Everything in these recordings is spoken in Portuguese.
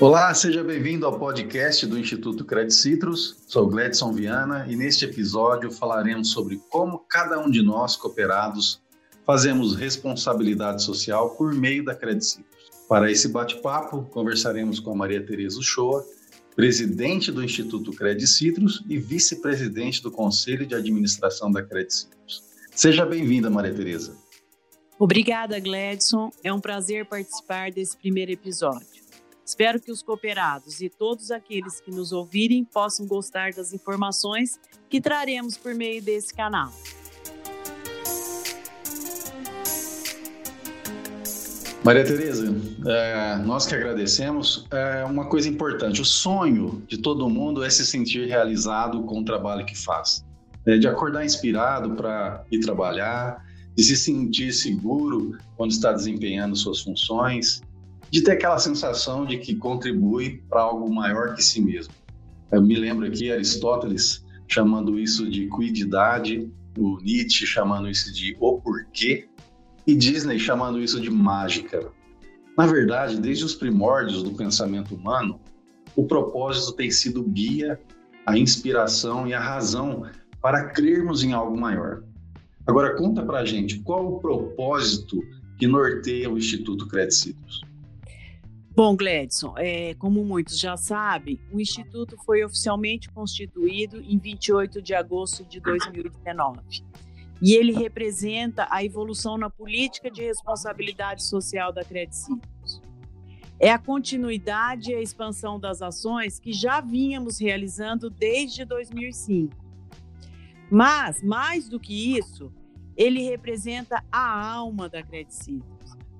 Olá, seja bem-vindo ao podcast do Instituto Credit Citrus. Sou Gledson Viana e neste episódio falaremos sobre como cada um de nós, cooperados, fazemos responsabilidade social por meio da Credit Citrus. Para esse bate-papo, conversaremos com a Maria Tereza Uchoa, presidente do Instituto Credit Citrus e vice-presidente do Conselho de Administração da Credit Citrus. Seja bem-vinda, Maria Tereza. Obrigada, Gledson. É um prazer participar desse primeiro episódio. Espero que os cooperados e todos aqueles que nos ouvirem possam gostar das informações que traremos por meio desse canal. Maria Tereza, é, nós que agradecemos, é uma coisa importante, o sonho de todo mundo é se sentir realizado com o trabalho que faz, é, de acordar inspirado para ir trabalhar, de se sentir seguro quando está desempenhando suas funções, de ter aquela sensação de que contribui para algo maior que si mesmo. Eu me lembro aqui Aristóteles chamando isso de cuididade, o Nietzsche chamando isso de o porquê e Disney chamando isso de mágica. Na verdade, desde os primórdios do pensamento humano, o propósito tem sido guia, a inspiração e a razão para crermos em algo maior. Agora conta pra gente qual o propósito que norteia o Instituto Credit Citrus. Bom, Gledson, é, como muitos já sabem, o Instituto foi oficialmente constituído em 28 de agosto de 2019 e ele representa a evolução na política de responsabilidade social da Credit. É a continuidade e a expansão das ações que já vínhamos realizando desde 2005. Mas, mais do que isso, ele representa a alma da Credit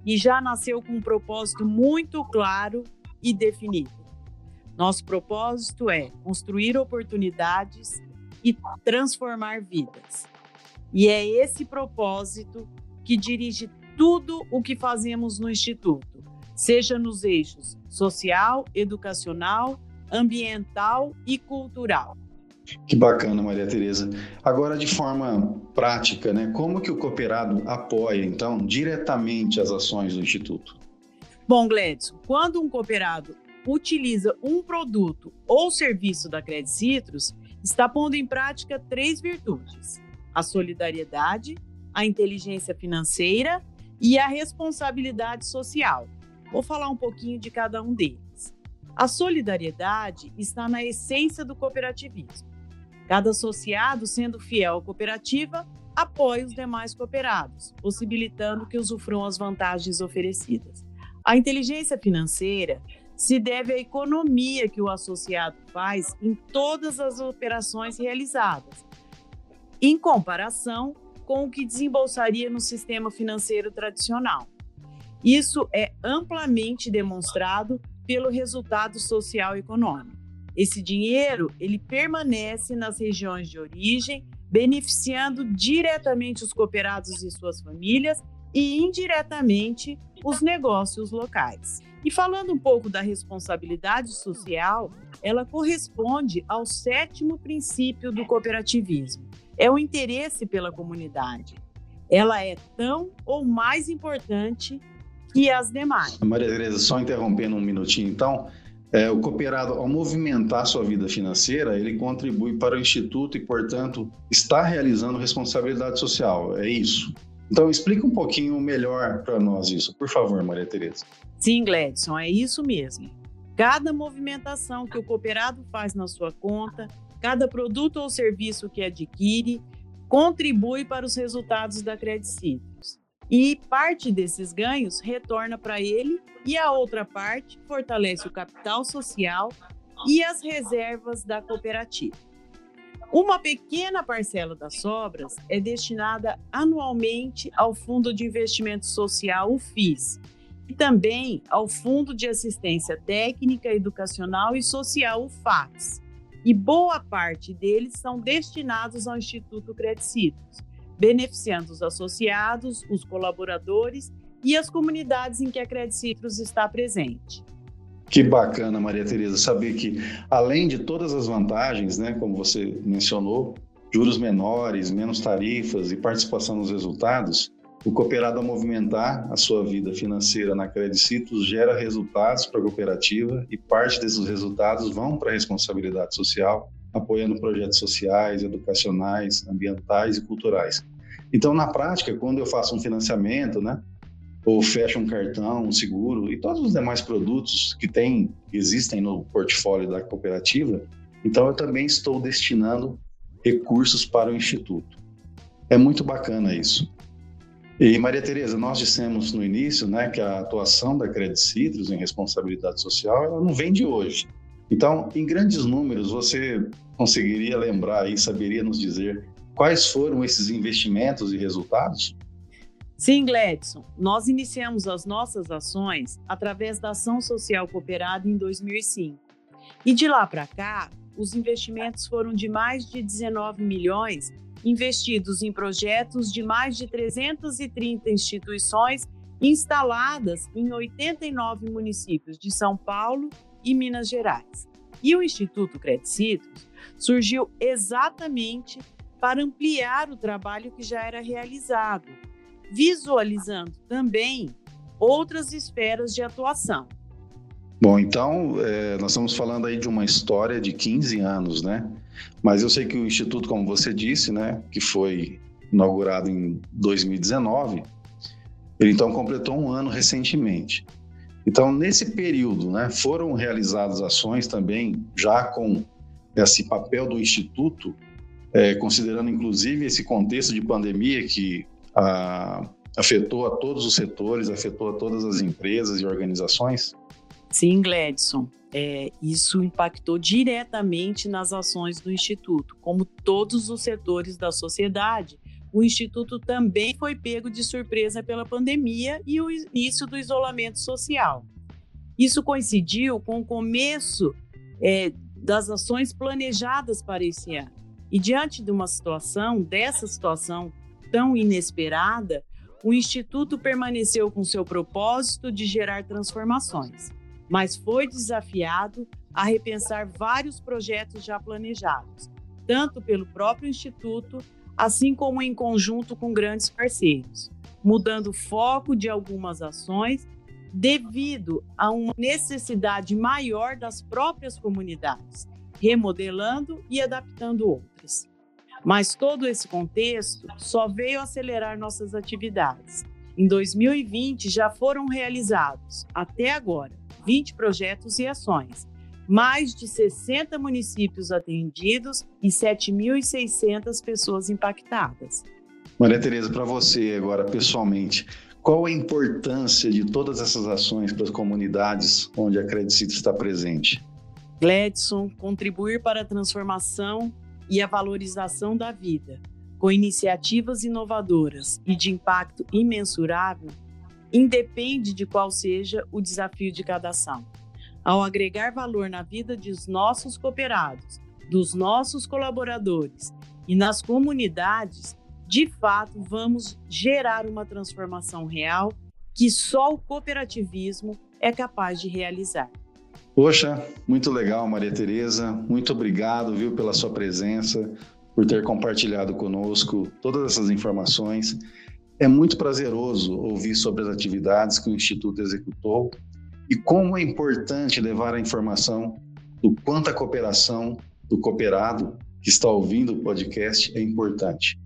e já nasceu com um propósito muito claro e definido. Nosso propósito é construir oportunidades e transformar vidas. E é esse propósito que dirige tudo o que fazemos no Instituto, seja nos eixos social, educacional, ambiental e cultural. Que bacana, Maria Tereza. Agora, de forma prática, né, como que o cooperado apoia, então, diretamente as ações do Instituto? Bom, Gledson, quando um cooperado utiliza um produto ou serviço da Credit Citrus, está pondo em prática três virtudes: a solidariedade, a inteligência financeira e a responsabilidade social. Vou falar um pouquinho de cada um deles. A solidariedade está na essência do cooperativismo. Cada associado, sendo fiel à cooperativa, apoia os demais cooperados, possibilitando que usufruam as vantagens oferecidas. A inteligência financeira se deve à economia que o associado faz em todas as operações realizadas, em comparação com o que desembolsaria no sistema financeiro tradicional. Isso é amplamente demonstrado pelo resultado social econômico. Esse dinheiro, ele permanece nas regiões de origem, beneficiando diretamente os cooperados e suas famílias e indiretamente os negócios locais. E falando um pouco da responsabilidade social, ela corresponde ao sétimo princípio do cooperativismo, é o interesse pela comunidade. Ela é tão ou mais importante que as demais. Maria Tereza, só interrompendo um minutinho, então, é, o cooperado, ao movimentar sua vida financeira, ele contribui para o Instituto e, portanto, está realizando responsabilidade social. É isso? Então, explica um pouquinho melhor para nós isso, por favor, Maria Tereza. Sim, Gledson, é isso mesmo. Cada movimentação que o cooperado faz na sua conta Cada produto ou serviço que adquire contribui para os resultados da Credit Citrus. E parte desses ganhos retorna para ele e a outra parte fortalece o capital social e as reservas da cooperativa. Uma pequena parcela das sobras é destinada anualmente ao Fundo de Investimento Social, o FIS, e também ao Fundo de Assistência Técnica, Educacional e Social, o FACS e boa parte deles são destinados ao Instituto Credicitos, beneficiando os associados, os colaboradores e as comunidades em que a Credicitos está presente. Que bacana, Maria Tereza, saber que além de todas as vantagens, né, como você mencionou, juros menores, menos tarifas e participação nos resultados, o cooperado a movimentar a sua vida financeira na Credicitos gera resultados para a cooperativa e parte desses resultados vão para a responsabilidade social, apoiando projetos sociais, educacionais, ambientais e culturais. Então, na prática, quando eu faço um financiamento, né, ou fecho um cartão, um seguro e todos os demais produtos que tem, existem no portfólio da cooperativa, então eu também estou destinando recursos para o instituto. É muito bacana isso. E Maria Tereza, nós dissemos no início, né, que a atuação da Credit Citrus em responsabilidade social, ela não vem de hoje. Então, em grandes números, você conseguiria lembrar e saberia nos dizer quais foram esses investimentos e resultados? Sim, Gledson. Nós iniciamos as nossas ações através da Ação Social Cooperada em 2005. E de lá para cá, os investimentos foram de mais de 19 milhões investidos em projetos de mais de 330 instituições instaladas em 89 municípios de São Paulo e Minas Gerais. E o Instituto Credicitos surgiu exatamente para ampliar o trabalho que já era realizado, visualizando também outras esferas de atuação. Bom, então, é, nós estamos falando aí de uma história de 15 anos, né? Mas eu sei que o Instituto, como você disse, né, que foi inaugurado em 2019, ele então completou um ano recentemente. Então, nesse período, né, foram realizadas ações também, já com esse papel do Instituto, é, considerando inclusive esse contexto de pandemia que a, afetou a todos os setores, afetou a todas as empresas e organizações? Sim, Gladson. É, isso impactou diretamente nas ações do Instituto. Como todos os setores da sociedade, o Instituto também foi pego de surpresa pela pandemia e o início do isolamento social. Isso coincidiu com o começo é, das ações planejadas para esse ano. E diante de uma situação, dessa situação tão inesperada, o Instituto permaneceu com seu propósito de gerar transformações mas foi desafiado a repensar vários projetos já planejados, tanto pelo próprio Instituto, assim como em conjunto com grandes parceiros, mudando o foco de algumas ações devido a uma necessidade maior das próprias comunidades, remodelando e adaptando outras. Mas todo esse contexto só veio acelerar nossas atividades. Em 2020 já foram realizados, até agora, 20 projetos e ações, mais de 60 municípios atendidos e 7.600 pessoas impactadas. Maria Tereza, para você agora pessoalmente, qual a importância de todas essas ações para as comunidades onde a Credicito está presente? Gledson, contribuir para a transformação e a valorização da vida, com iniciativas inovadoras e de impacto imensurável, independe de qual seja o desafio de cada ação. Ao agregar valor na vida dos nossos cooperados, dos nossos colaboradores e nas comunidades, de fato vamos gerar uma transformação real que só o cooperativismo é capaz de realizar. Poxa, muito legal, Maria Tereza. Muito obrigado, viu, pela sua presença, por ter compartilhado conosco todas essas informações. É muito prazeroso ouvir sobre as atividades que o Instituto executou e como é importante levar a informação do quanto a cooperação do cooperado que está ouvindo o podcast é importante.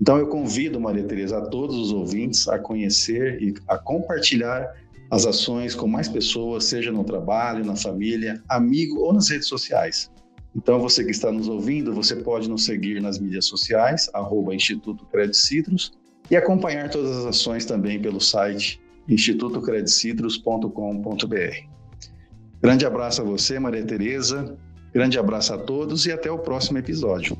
Então eu convido, Maria Tereza, a todos os ouvintes a conhecer e a compartilhar as ações com mais pessoas, seja no trabalho, na família, amigo ou nas redes sociais. Então, você que está nos ouvindo, você pode nos seguir nas mídias sociais, arroba Instituto Crédito Citrus, e acompanhar todas as ações também pelo site institutocredicitrus.com.br. Grande abraço a você, Maria Tereza. Grande abraço a todos e até o próximo episódio.